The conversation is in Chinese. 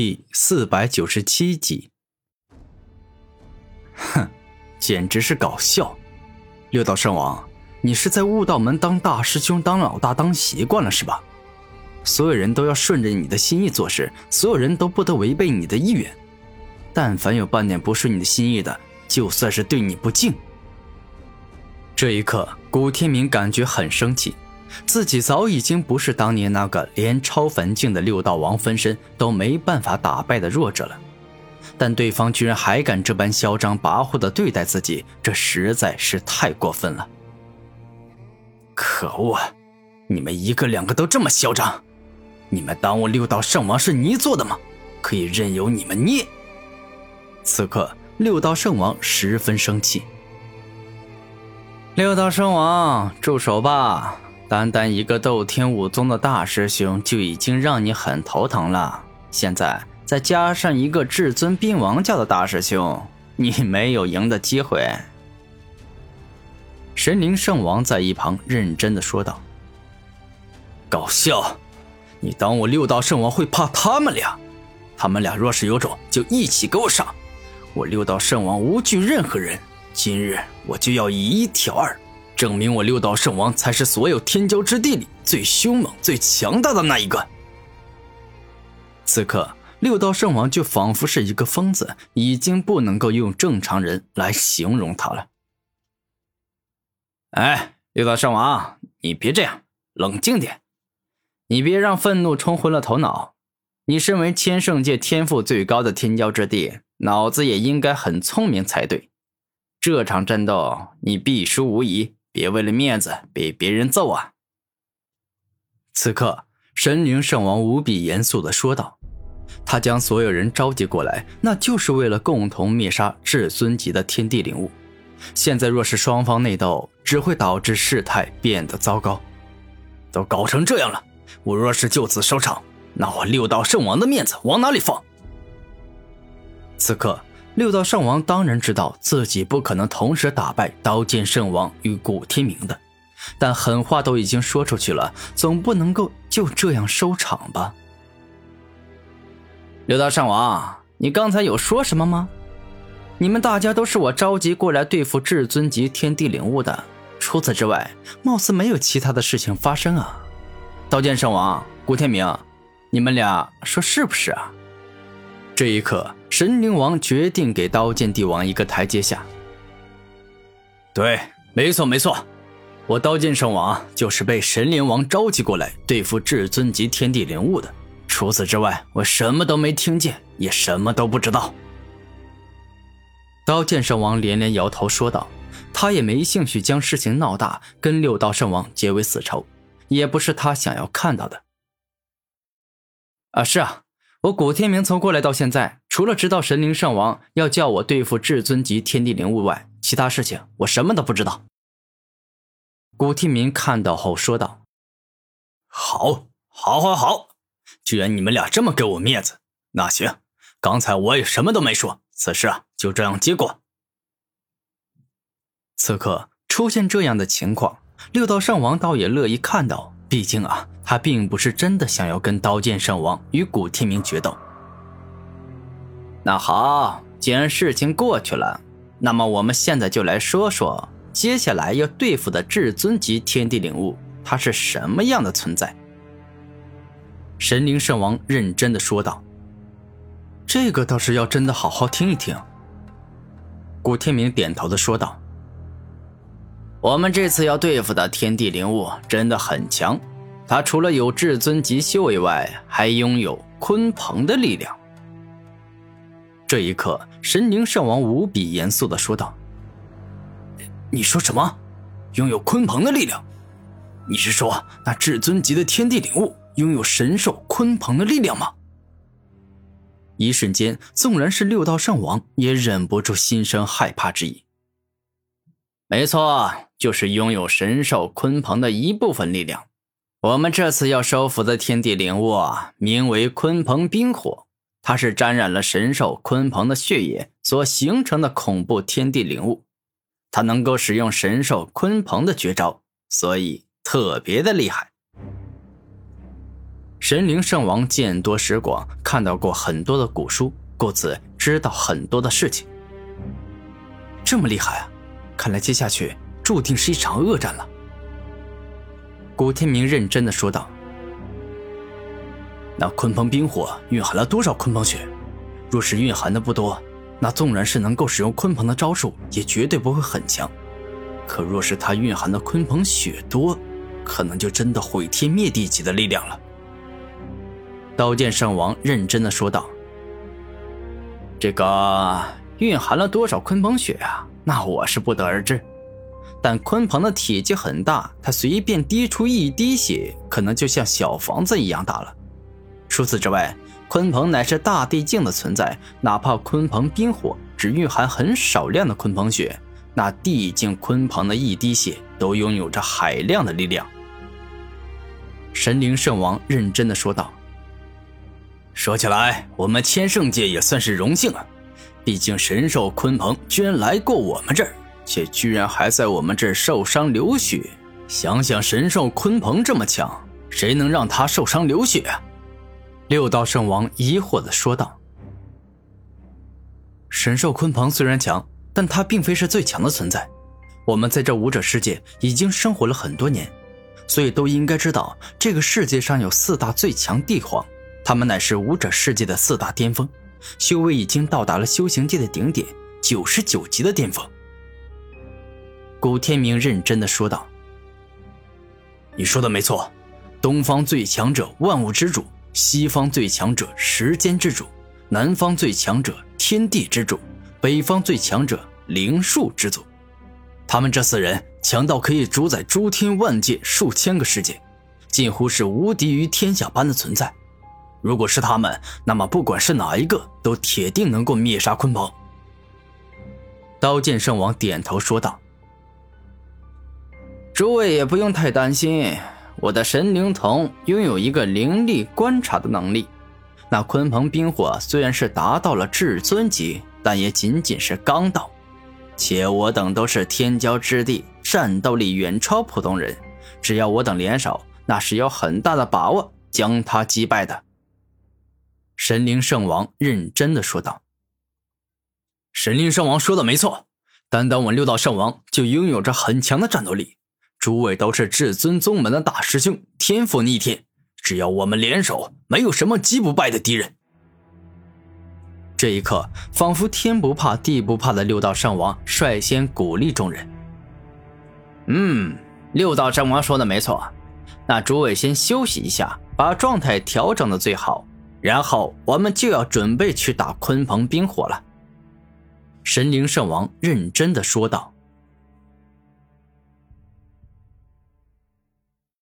第四百九十七集。哼，简直是搞笑！六道圣王，你是在悟道门当大师兄、当老大当习惯了是吧？所有人都要顺着你的心意做事，所有人都不得违背你的意愿。但凡有半点不顺你的心意的，就算是对你不敬。这一刻，古天明感觉很生气。自己早已经不是当年那个连超凡境的六道王分身都没办法打败的弱者了，但对方居然还敢这般嚣张跋扈的对待自己，这实在是太过分了！可恶，啊你们一个两个都这么嚣张，你们当我六道圣王是泥做的吗？可以任由你们捏！此刻，六道圣王十分生气。六道圣王，住手吧！单单一个斗天武宗的大师兄就已经让你很头疼了，现在再加上一个至尊兵王教的大师兄，你没有赢的机会。神灵圣王在一旁认真的说道：“搞笑，你当我六道圣王会怕他们俩？他们俩若是有种，就一起给我上！我六道圣王无惧任何人，今日我就要以一挑二。”证明我六道圣王才是所有天骄之地里最凶猛、最强大的那一个。此刻，六道圣王就仿佛是一个疯子，已经不能够用正常人来形容他了。哎，六道圣王，你别这样，冷静点，你别让愤怒冲昏了头脑。你身为千圣界天赋最高的天骄之地，脑子也应该很聪明才对。这场战斗，你必输无疑。别为了面子被别人揍啊！此刻，神灵圣王无比严肃的说道：“他将所有人召集过来，那就是为了共同灭杀至尊级的天地灵物。现在若是双方内斗，只会导致事态变得糟糕。都搞成这样了，我若是就此收场，那我六道圣王的面子往哪里放？”此刻。六道圣王当然知道自己不可能同时打败刀剑圣王与古天明的，但狠话都已经说出去了，总不能够就这样收场吧？六道圣王，你刚才有说什么吗？你们大家都是我召集过来对付至尊级天地领悟的，除此之外，貌似没有其他的事情发生啊！刀剑圣王、古天明，你们俩说是不是啊？这一刻。神灵王决定给刀剑帝王一个台阶下。对，没错没错，我刀剑圣王就是被神灵王召集过来对付至尊级天地灵物的。除此之外，我什么都没听见，也什么都不知道。刀剑圣王连连摇头说道：“他也没兴趣将事情闹大，跟六道圣王结为死仇，也不是他想要看到的。”啊，是啊。我古天明从过来到现在，除了知道神灵圣王要叫我对付至尊级天地灵物外，其他事情我什么都不知道。古天明看到后说道：“好，好，好，好！既然你们俩这么给我面子，那行，刚才我也什么都没说，此事啊就这样结果。”此刻出现这样的情况，六道圣王倒也乐意看到。毕竟啊，他并不是真的想要跟刀剑圣王与古天明决斗。那好，既然事情过去了，那么我们现在就来说说接下来要对付的至尊级天地灵物，它是什么样的存在？神灵圣王认真的说道：“这个倒是要真的好好听一听。”古天明点头的说道。我们这次要对付的天地灵物真的很强，它除了有至尊级修为外，还拥有鲲鹏的力量。这一刻，神灵圣王无比严肃的说道：“你说什么？拥有鲲鹏的力量？你是说那至尊级的天地灵物拥有神兽鲲鹏的力量吗？”一瞬间，纵然是六道圣王也忍不住心生害怕之意。没错。就是拥有神兽鲲鹏的一部分力量。我们这次要收服的天地灵物名为鲲鹏冰火，它是沾染了神兽鲲鹏的血液所形成的恐怖天地灵物。它能够使用神兽鲲鹏的绝招，所以特别的厉害。神灵圣王见多识广，看到过很多的古书，故此知道很多的事情。这么厉害啊！看来接下去注定是一场恶战了。古天明认真的说道：“那鲲鹏冰火蕴含了多少鲲鹏血？若是蕴含的不多，那纵然是能够使用鲲鹏的招数，也绝对不会很强。可若是它蕴含的鲲鹏血多，可能就真的毁天灭地级的力量了。”刀剑圣王认真的说道：“这个蕴含了多少鲲鹏血啊？那我是不得而知。但鲲鹏的体积很大，它随便滴出一滴血，可能就像小房子一样大了。除此之外，鲲鹏乃是大地境的存在，哪怕鲲鹏冰火只蕴含很少量的鲲鹏血，那地境鲲鹏的一滴血都拥有着海量的力量。”神灵圣王认真的说道。说起来，我们千圣界也算是荣幸啊！毕竟神兽鲲鹏居然来过我们这儿，且居然还在我们这儿受伤流血。想想神兽鲲鹏这么强，谁能让他受伤流血？啊？六道圣王疑惑的说道：“神兽鲲鹏虽然强，但它并非是最强的存在。我们在这武者世界已经生活了很多年，所以都应该知道，这个世界上有四大最强帝皇。”他们乃是武者世界的四大巅峰，修为已经到达了修行界的顶点，九十九级的巅峰。古天明认真的说道：“你说的没错，东方最强者万物之主，西方最强者时间之主，南方最强者天地之主，北方最强者灵术之祖。他们这四人强到可以主宰诸天万界数千个世界，近乎是无敌于天下般的存在。”如果是他们，那么不管是哪一个，都铁定能够灭杀鲲鹏。刀剑圣王点头说道：“诸位也不用太担心，我的神灵瞳拥有一个灵力观察的能力。那鲲鹏冰火虽然是达到了至尊级，但也仅仅是刚到。且我等都是天骄之地，战斗力远超普通人。只要我等联手，那是有很大的把握将他击败的。”神灵圣王认真的说道：“神灵圣王说的没错，单单我六道圣王就拥有着很强的战斗力。诸位都是至尊宗门的大师兄，天赋逆天，只要我们联手，没有什么击不败的敌人。”这一刻，仿佛天不怕地不怕的六道圣王率先鼓励众人：“嗯，六道圣王说的没错，那诸位先休息一下，把状态调整的最好。”然后我们就要准备去打鲲鹏冰火了。”神灵圣王认真的说道。